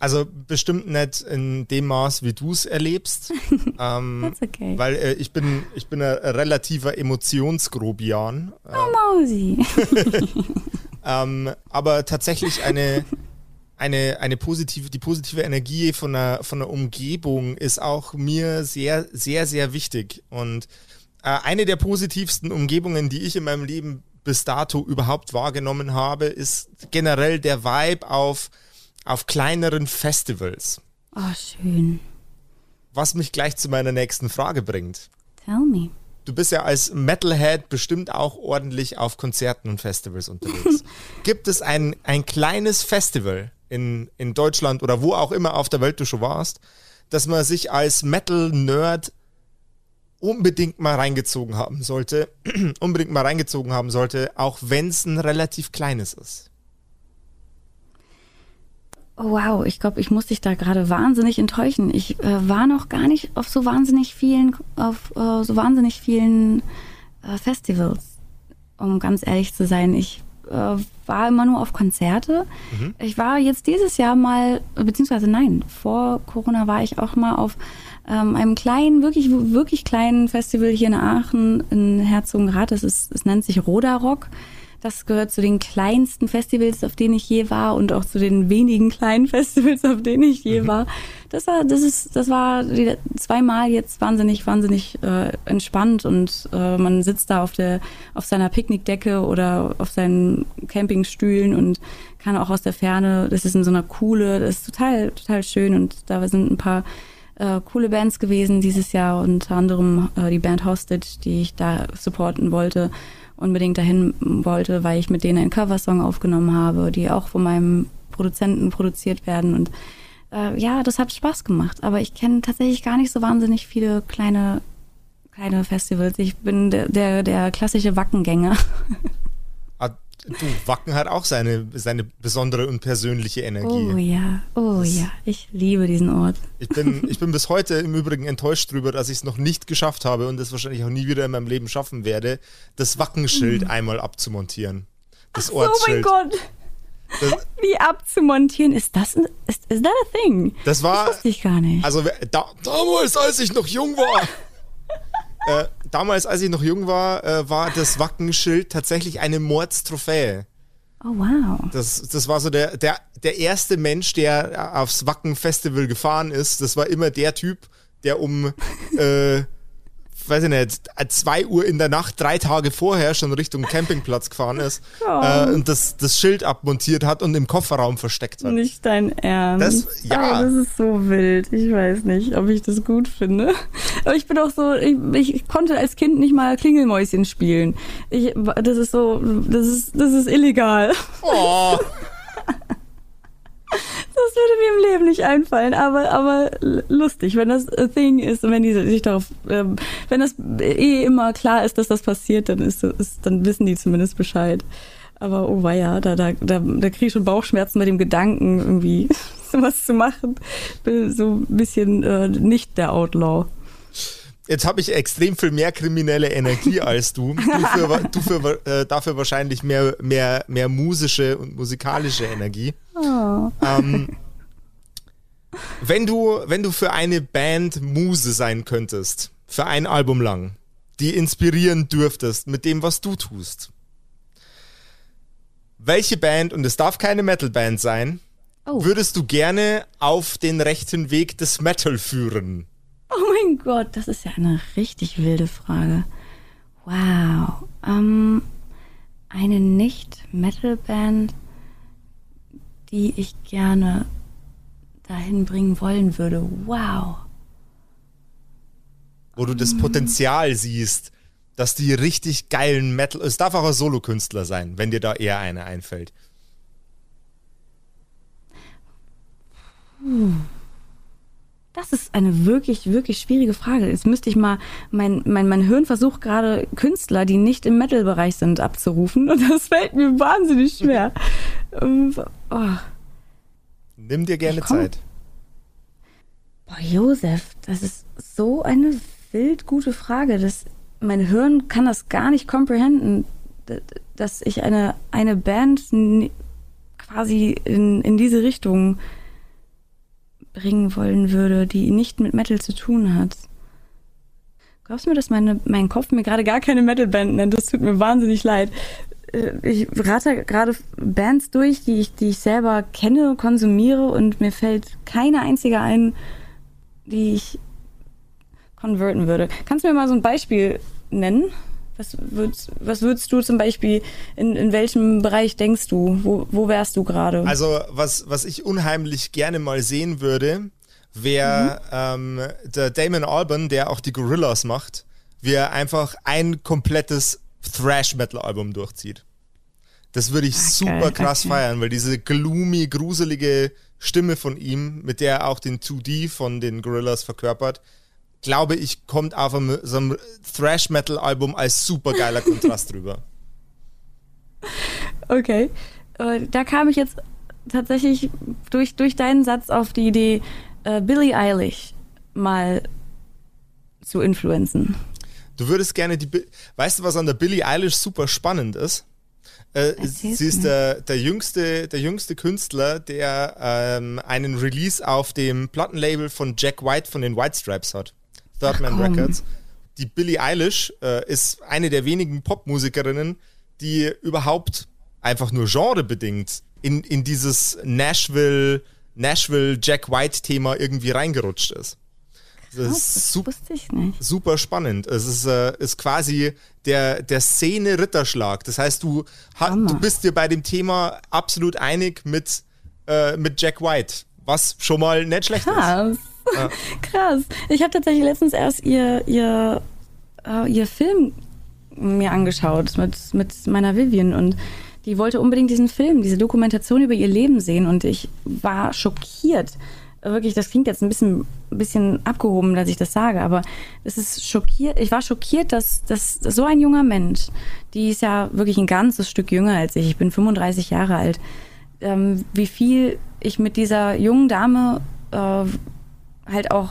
Also bestimmt nicht in dem Maß, wie du es erlebst. ähm, That's okay. Weil äh, ich bin, ich bin ein relativer Emotionsgrobian. Äh, Oh, Mausi. ähm, aber tatsächlich eine, eine, eine positive, die positive Energie von der, von der Umgebung ist auch mir sehr, sehr, sehr wichtig. Und äh, eine der positivsten Umgebungen, die ich in meinem Leben bis dato überhaupt wahrgenommen habe, ist generell der Vibe auf, auf kleineren Festivals. Oh, schön. Was mich gleich zu meiner nächsten Frage bringt. Tell me. Du bist ja als Metalhead bestimmt auch ordentlich auf Konzerten und Festivals unterwegs. Gibt es ein, ein kleines Festival in, in Deutschland oder wo auch immer auf der Welt du schon warst, dass man sich als Metal-Nerd unbedingt mal reingezogen haben sollte, unbedingt mal reingezogen haben sollte, auch wenn es ein relativ kleines ist? Oh, wow, ich glaube, ich muss dich da gerade wahnsinnig enttäuschen. Ich äh, war noch gar nicht auf so wahnsinnig vielen, auf äh, so wahnsinnig vielen äh, Festivals, um ganz ehrlich zu sein. Ich äh, war immer nur auf Konzerte. Ich war jetzt dieses Jahr mal, beziehungsweise nein, vor Corona war ich auch mal auf ähm, einem kleinen, wirklich, wirklich kleinen Festival hier in Aachen in Herzogenrath. Das ist, es nennt sich Roda Rock. Das gehört zu den kleinsten Festivals, auf denen ich je war und auch zu den wenigen kleinen Festivals, auf denen ich je war. Das war, das ist, das war zweimal jetzt wahnsinnig, wahnsinnig äh, entspannt und äh, man sitzt da auf der, auf seiner Picknickdecke oder auf seinen Campingstühlen und kann auch aus der Ferne, das ist in so einer Kuhle, das ist total, total schön und da sind ein paar äh, coole Bands gewesen dieses Jahr, unter anderem äh, die Band Hostage, die ich da supporten wollte, unbedingt dahin wollte, weil ich mit denen einen Coversong aufgenommen habe, die auch von meinem Produzenten produziert werden und äh, ja, das hat Spaß gemacht, aber ich kenne tatsächlich gar nicht so wahnsinnig viele kleine kleine Festivals. Ich bin der der, der klassische Wackengänger. Du, Wacken hat auch seine, seine besondere und persönliche Energie. Oh ja, oh ja, ich liebe diesen Ort. Ich bin, ich bin bis heute im Übrigen enttäuscht darüber, dass ich es noch nicht geschafft habe und es wahrscheinlich auch nie wieder in meinem Leben schaffen werde, das Wackenschild einmal abzumontieren. Das Oh mein Ortsschild. Gott, Das, wie abzumontieren, ist das, ein- ist, ist that a thing? das war, Wusste ich gar nicht. also da, damals, als ich noch jung war, äh, damals, als ich noch jung war, äh, war das Wackenschild tatsächlich eine Mordstrophäe. Oh wow. Das, das war so der, der, der erste Mensch, der aufs Wacken-Festival gefahren ist. Das war immer der Typ, der um, äh, weiß ich nicht, zwei Uhr in der Nacht, drei Tage vorher schon Richtung Campingplatz gefahren ist äh, und das, das Schild abmontiert hat und im Kofferraum versteckt hat. Nicht dein Ernst. Das- ja. Oh, das ist so wild. Ich weiß nicht, ob ich das gut finde. Aber ich bin auch so, ich, ich konnte als Kind nicht mal Klingelmäuschen spielen. Ich, das ist so, das ist, das ist illegal. Oh, Das würde mir im Leben nicht einfallen, aber, aber lustig, wenn das a thing ist und wenn die sich darauf, ähm, wenn das eh immer klar ist, dass das passiert, dann ist, ist dann wissen die zumindest Bescheid. Aber oh weia, da, da, da, da kriege ich schon Bauchschmerzen mit dem Gedanken, irgendwie sowas zu machen. Bin so ein bisschen äh, nicht der Outlaw. Jetzt habe ich extrem viel mehr kriminelle Energie als du. Du für, du für äh, dafür wahrscheinlich mehr, mehr, mehr musische und musikalische Energie. Ähm, wenn du, wenn du für eine Band Muse sein könntest, für ein Album lang, die inspirieren dürftest mit dem, was du tust. Welche Band, und es darf keine Metal-Band sein, Oh. würdest du gerne auf den rechten Weg des Metal führen? Mein Gott, das ist ja eine richtig wilde Frage. Wow. Ähm, eine Nicht-Metal-Band, die ich gerne dahin bringen wollen würde. Wow. wo du das Potenzial siehst, dass die richtig geilen Metal. Es darf auch ein Solokünstler sein, wenn dir da eher einer einfällt. Das ist eine wirklich, wirklich schwierige Frage. Jetzt müsste ich mal, mein, mein, mein Hirn versucht gerade Künstler, die nicht im Metal-Bereich sind, abzurufen. Und das fällt mir wahnsinnig schwer. Ähm, oh. Nimm dir gerne Zeit. Boah, Josef, das ist so eine wild gute Frage. Das, mein Hirn kann das gar nicht comprehenden, dass ich eine, eine Band quasi in, in diese Richtung bringen wollen würde, die nicht mit Metal zu tun hat. Glaubst du mir, dass meine, mein Kopf mir gerade gar keine Metalband nennt? Das tut mir wahnsinnig leid. Äh, ich rate gerade Bands durch, die ich, die ich selber kenne, konsumiere und mir fällt keine einzige ein, die ich konverten würde. Kannst du mir mal so ein Beispiel nennen? Was würdest, was würdest du zum Beispiel, in, in welchem Bereich denkst du? Wo, wo wärst du gerade? Also, was, was ich unheimlich gerne mal sehen würde, wäre mhm. ähm, der Damon Alban, der auch die Gorillas macht, wie er einfach ein komplettes Thrash-Metal-Album durchzieht. Das würde ich okay, super krass okay. feiern, weil diese gloomy, gruselige Stimme von ihm, mit der er auch den 2D von den Gorillas verkörpert, glaube ich, kommt auf einem, so einem Thrash-Metal-Album als super geiler Kontrast drüber. Okay. Da kam ich jetzt tatsächlich durch, durch deinen Satz auf die Idee, äh, Billie Eilish mal zu influenzen. Du würdest gerne die. Weißt du, was an der Billie Eilish super spannend ist? Äh, sie ist der, der, jüngste, der jüngste Künstler, der ähm, einen Release auf dem Plattenlabel von Jack White von den White Stripes hat. Third Man Records. Die Billie Eilish äh, ist eine der wenigen Popmusikerinnen, die überhaupt einfach nur genrebedingt in, in dieses Nashville, Nashville Jack White Thema irgendwie reingerutscht ist. Das, Krass, ist das super, wusste ich nicht. super spannend. Es ist, äh, ist quasi der, der Szene Ritterschlag. Das heißt, du, du bist dir bei dem Thema absolut einig mit, äh, mit Jack White, was schon mal nicht schlecht Krass. ist. Ja. Krass. Ich habe tatsächlich letztens erst ihr, ihr, uh, ihr Film mir angeschaut mit, mit meiner Vivian und die wollte unbedingt diesen Film, diese Dokumentation über ihr Leben sehen und ich war schockiert. Wirklich, das klingt jetzt ein bisschen, bisschen abgehoben, dass ich das sage, aber es ist schockiert. Ich war schockiert, dass, dass so ein junger Mensch, die ist ja wirklich ein ganzes Stück jünger als ich, ich bin 35 Jahre alt, ähm, wie viel ich mit dieser jungen Dame äh, halt auch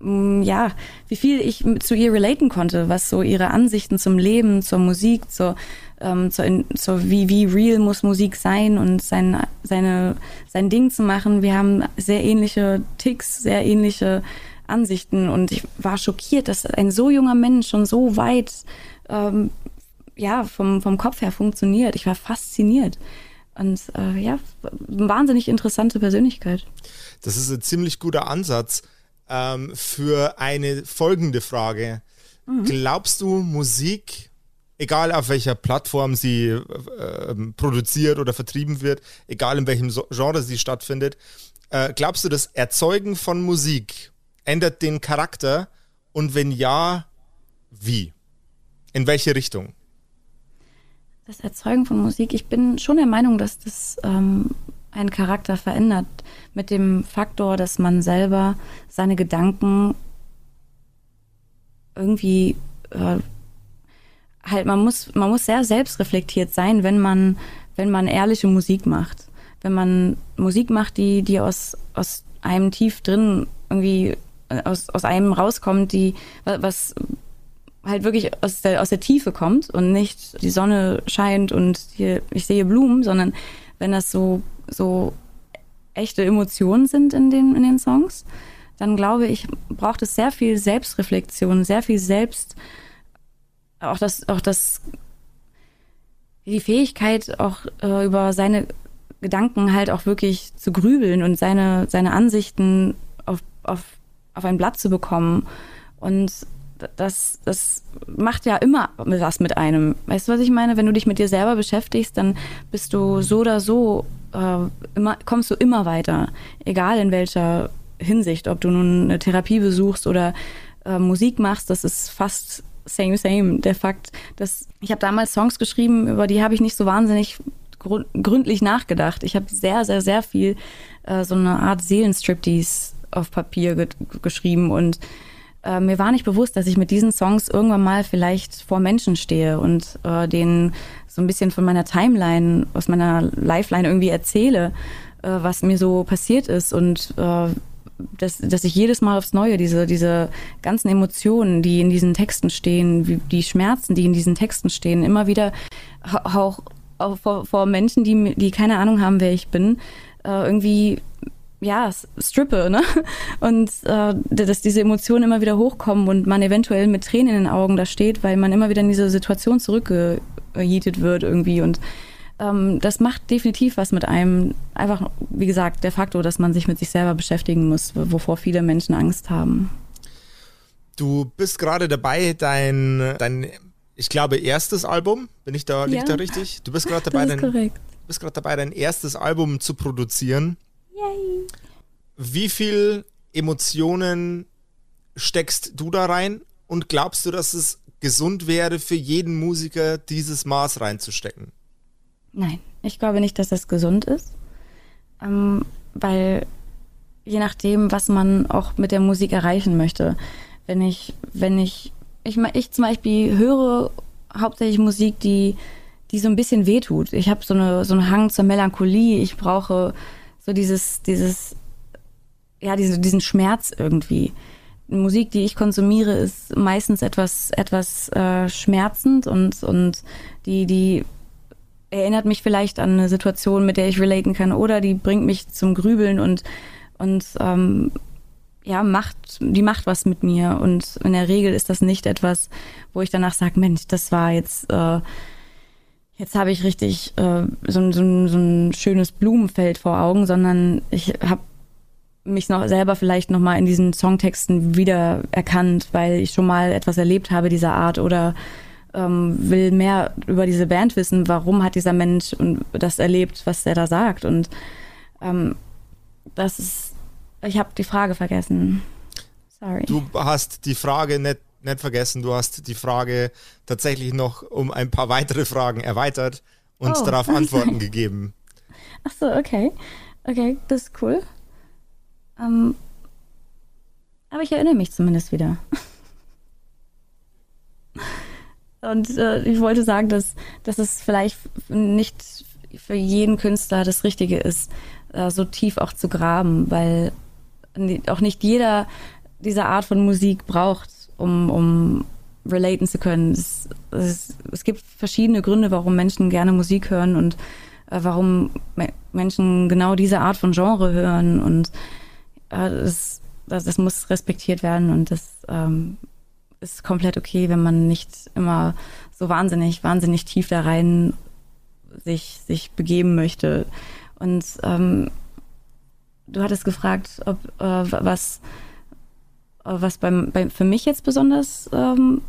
mm, ja, wie viel ich zu ihr relaten konnte, was so ihre Ansichten zum Leben, zur Musik, zur, ähm, zur, zur wie, wie real muss Musik sein und sein, seine, sein Ding zu machen. Wir haben sehr ähnliche Ticks, sehr ähnliche Ansichten und ich war schockiert, dass ein so junger Mensch schon so weit ähm, ja, vom, vom Kopf her funktioniert. Ich war fasziniert. Und äh, ja, wahnsinnig interessante Persönlichkeit. Das ist ein ziemlich guter Ansatz ähm, für eine folgende Frage. Mhm. Glaubst du, Musik, egal auf welcher Plattform sie äh, produziert oder vertrieben wird, egal in welchem Genre sie stattfindet, äh, glaubst du, das Erzeugen von Musik ändert den Charakter? Und wenn ja, wie? In welche Richtung? Das Erzeugen von Musik, ich bin schon der Meinung, dass das ähm, einen Charakter verändert mit dem Faktor, dass man selber seine Gedanken irgendwie äh, halt man muss man muss sehr selbstreflektiert sein, wenn man wenn man ehrliche Musik macht, wenn man Musik macht, die die aus aus einem tief drin irgendwie äh, aus aus einem rauskommt, die was halt wirklich aus der aus der Tiefe kommt und nicht die Sonne scheint und hier ich sehe Blumen, sondern wenn das so so echte Emotionen sind in den, in den Songs, dann glaube ich, braucht es sehr viel Selbstreflexion, sehr viel Selbst, auch das, auch das, die Fähigkeit, auch äh, über seine Gedanken halt auch wirklich zu grübeln und seine, seine Ansichten auf, auf, auf ein Blatt zu bekommen. Und das, das macht ja immer was mit einem. Weißt du, was ich meine? Wenn du dich mit dir selber beschäftigst, dann bist du so oder so äh, immer, kommst du immer weiter, egal in welcher Hinsicht, ob du nun eine Therapie besuchst oder äh, Musik machst, das ist fast same same. Der Fakt, dass ich habe damals Songs geschrieben, über die habe ich nicht so wahnsinnig gründlich nachgedacht. Ich habe sehr, sehr, sehr viel äh, so eine Art Seelenstriptease auf Papier ge geschrieben und äh, mir war nicht bewusst, dass ich mit diesen Songs irgendwann mal vielleicht vor Menschen stehe und äh, denen so ein bisschen von meiner Timeline, aus meiner Lifeline irgendwie erzähle, äh, was mir so passiert ist und äh, dass, dass ich jedes Mal aufs Neue diese, diese ganzen Emotionen, die in diesen Texten stehen, die Schmerzen, die in diesen Texten stehen, immer wieder auch, auch vor, vor Menschen, die, die keine Ahnung haben, wer ich bin, äh, irgendwie ja, strippe, ne? Und äh, dass diese Emotionen immer wieder hochkommen und man eventuell mit Tränen in den Augen da steht, weil man immer wieder in diese Situation zurückgejietet wird irgendwie. Und ähm, das macht definitiv was mit einem. Einfach, wie gesagt, der Faktor, dass man sich mit sich selber beschäftigen muss, wovor viele Menschen Angst haben. Du bist gerade dabei, dein, dein, ich glaube, erstes Album, bin ich da, liegt ja. da richtig? Du bist gerade dabei, dein, bist gerade dabei, dein erstes Album zu produzieren. Wie viel Emotionen steckst du da rein und glaubst du, dass es gesund wäre für jeden Musiker, dieses Maß reinzustecken? Nein, ich glaube nicht, dass das gesund ist, ähm, weil je nachdem, was man auch mit der Musik erreichen möchte, wenn ich, wenn ich, ich, ich zum Beispiel höre hauptsächlich Musik, die, die so ein bisschen wehtut. Ich habe so, eine, so einen Hang zur Melancholie. Ich brauche so dieses, dieses, ja, diese, diesen Schmerz irgendwie. Musik, die ich konsumiere, ist meistens etwas, etwas äh, schmerzend und, und die, die erinnert mich vielleicht an eine Situation, mit der ich relaten kann, oder die bringt mich zum Grübeln und, und ähm, ja, macht, die macht was mit mir. Und in der Regel ist das nicht etwas, wo ich danach sage, Mensch, das war jetzt, äh, jetzt habe ich richtig äh, so, so, so ein schönes Blumenfeld vor Augen, sondern ich habe mich noch selber vielleicht noch mal in diesen Songtexten wieder erkannt, weil ich schon mal etwas erlebt habe dieser Art oder ähm, will mehr über diese Band wissen, warum hat dieser Mensch das erlebt, was er da sagt und ähm, das ist ich habe die Frage vergessen. Sorry. Du hast die Frage nicht, nicht vergessen, du hast die Frage tatsächlich noch um ein paar weitere Fragen erweitert und oh, darauf Antworten gegeben. Ach so, okay. Okay, das ist cool. Ähm, aber ich erinnere mich zumindest wieder. Und äh, ich wollte sagen, dass, dass es vielleicht nicht für jeden Künstler das Richtige ist, äh, so tief auch zu graben, weil auch nicht jeder diese Art von Musik braucht, um, um relaten zu können. Es, es, es gibt verschiedene Gründe, warum Menschen gerne Musik hören und äh, warum Menschen genau diese Art von Genre hören und das, das, das, muss respektiert werden und das ähm, ist komplett okay, wenn man nicht immer so wahnsinnig, wahnsinnig tief da rein sich, sich begeben möchte. Und ähm, du hattest gefragt, ob äh, was, äh, was beim, beim, für mich jetzt besonders ähm,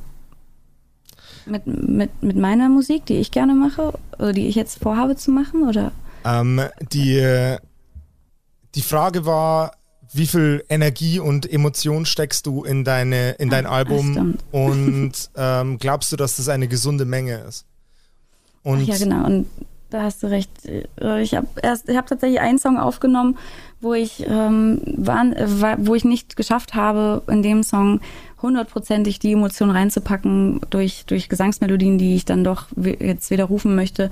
mit, mit, mit meiner Musik, die ich gerne mache, oder die ich jetzt vorhabe zu machen, oder? Ähm, die, die Frage war, wie viel Energie und Emotion steckst du in deine in dein ah, Album und ähm, glaubst du, dass das eine gesunde Menge ist? Und Ach ja, genau. Und da hast du recht. Äh, ich habe erst, ich habe tatsächlich einen Song aufgenommen, wo ich ähm, war, wo ich nicht geschafft habe, in dem Song hundertprozentig die Emotion reinzupacken durch durch Gesangsmelodien, die ich dann doch jetzt widerrufen möchte,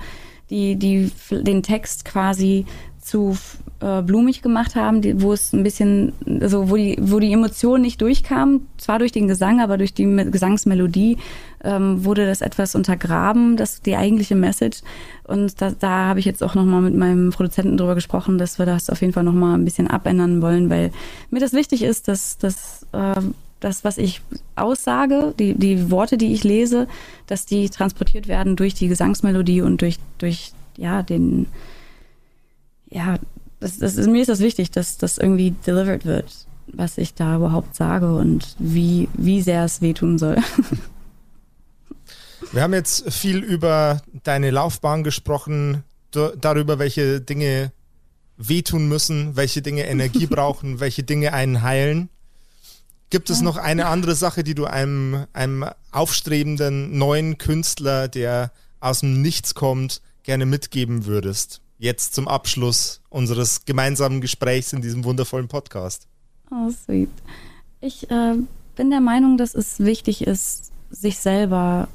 die die den Text quasi zu äh, blumig gemacht haben, die, wo es ein bisschen, also wo die, wo die Emotion nicht durchkam, zwar durch den Gesang, aber durch die Gesangsmelodie ähm, wurde das etwas untergraben, das die eigentliche Message. Und da, da habe ich jetzt auch nochmal mit meinem Produzenten drüber gesprochen, dass wir das auf jeden Fall nochmal ein bisschen abändern wollen, weil mir das wichtig ist, dass, dass äh, das, was ich aussage, die, die Worte, die ich lese, dass die transportiert werden durch die Gesangsmelodie und durch, durch ja, den, ja, das, das ist, mir ist das wichtig, dass das irgendwie delivered wird, was ich da überhaupt sage und wie, wie sehr es wehtun soll. Wir haben jetzt viel über deine Laufbahn gesprochen, darüber, welche Dinge wehtun müssen, welche Dinge Energie brauchen, welche Dinge einen heilen. Gibt es noch eine andere Sache, die du einem, einem aufstrebenden neuen Künstler, der aus dem Nichts kommt, gerne mitgeben würdest? Jetzt zum Abschluss unseres gemeinsamen Gesprächs in diesem wundervollen Podcast? Oh, sweet. Ich äh, bin der Meinung, dass es wichtig ist, sich selber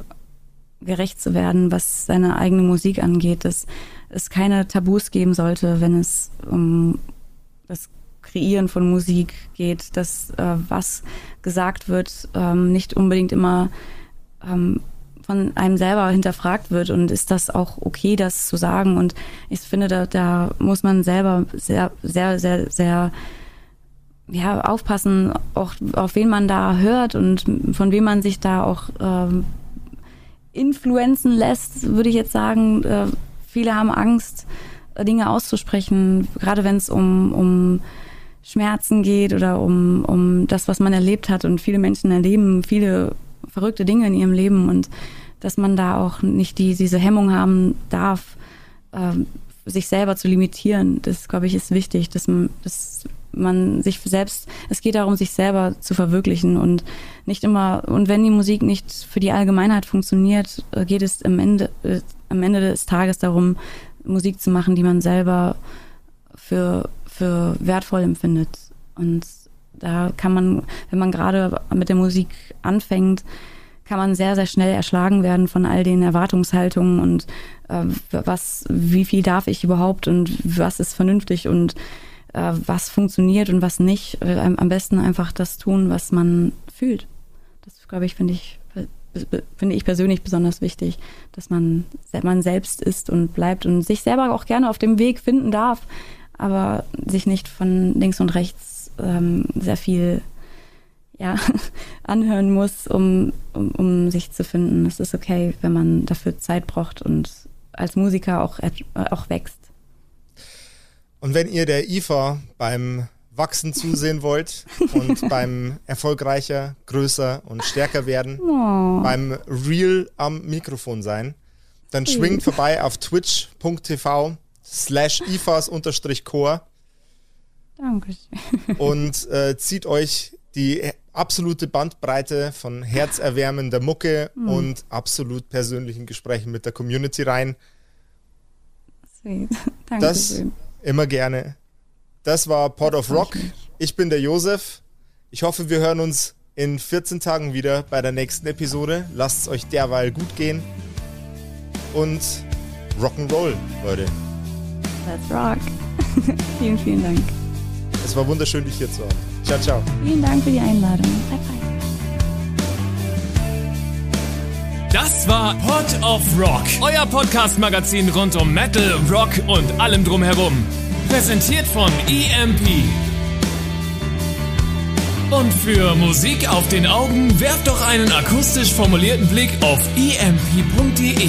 gerecht zu werden, was seine eigene Musik angeht, dass es keine Tabus geben sollte, wenn es um das Kreieren von Musik geht, dass äh, was gesagt wird, ähm, nicht unbedingt immer ähm, von einem selber hinterfragt wird und ist das auch okay, das zu sagen. Und ich finde, da, da muss man selber sehr, sehr, sehr, sehr ja, aufpassen, auch auf wen man da hört und von wem man sich da auch ähm, influenzen lässt, würde ich jetzt sagen. Äh, viele haben Angst, Dinge auszusprechen, gerade wenn es um, um Schmerzen geht oder um, um das, was man erlebt hat. Und viele Menschen erleben viele verrückte Dinge in ihrem Leben und dass man da auch nicht die, diese Hemmung haben darf, äh, sich selber zu limitieren. Das, glaube ich, ist wichtig, dass man, dass man sich selbst, es geht darum, sich selber zu verwirklichen und nicht immer, und wenn die Musik nicht für die Allgemeinheit funktioniert, äh, geht es am Ende, äh, am Ende des Tages darum, Musik zu machen, die man selber für, für wertvoll empfindet. Und da kann man, wenn man gerade mit der Musik anfängt, kann man sehr, sehr schnell erschlagen werden von all den Erwartungshaltungen und äh, was, wie viel darf ich überhaupt und was ist vernünftig und äh, was funktioniert und was nicht. Äh, am besten einfach das tun, was man fühlt. Das, glaube ich, finde ich, finde ich persönlich besonders wichtig, dass man, man selbst ist und bleibt und sich selber auch gerne auf dem Weg finden darf, aber sich nicht von links und rechts ähm, sehr viel ja, anhören muss, um, um, um sich zu finden. Es ist okay, wenn man dafür Zeit braucht und als Musiker auch, auch wächst. Und wenn ihr der IFA beim Wachsen zusehen wollt und beim erfolgreicher, größer und stärker werden, oh. beim Real am Mikrofon sein, dann schwingt vorbei auf twitch.tv slash ifas-core Dankeschön. Und äh, zieht euch die absolute Bandbreite von herzerwärmender Mucke mhm. und absolut persönlichen Gesprächen mit der Community rein. Sweet. Danke das schön. immer gerne. Das war Pod of Rock. Ich bin der Josef. Ich hoffe, wir hören uns in 14 Tagen wieder bei der nächsten Episode. Lasst es euch derweil gut gehen. Und Rock'n'Roll, Leute. Let's rock. vielen, vielen Dank. Es war wunderschön, dich hier zu haben. Ciao, ciao. Vielen Dank für die Einladung. Bye, bye. Das war Pod of Rock, euer Podcast-Magazin rund um Metal, Rock und allem drumherum. Präsentiert von EMP. Und für Musik auf den Augen werft doch einen akustisch formulierten Blick auf emp.de.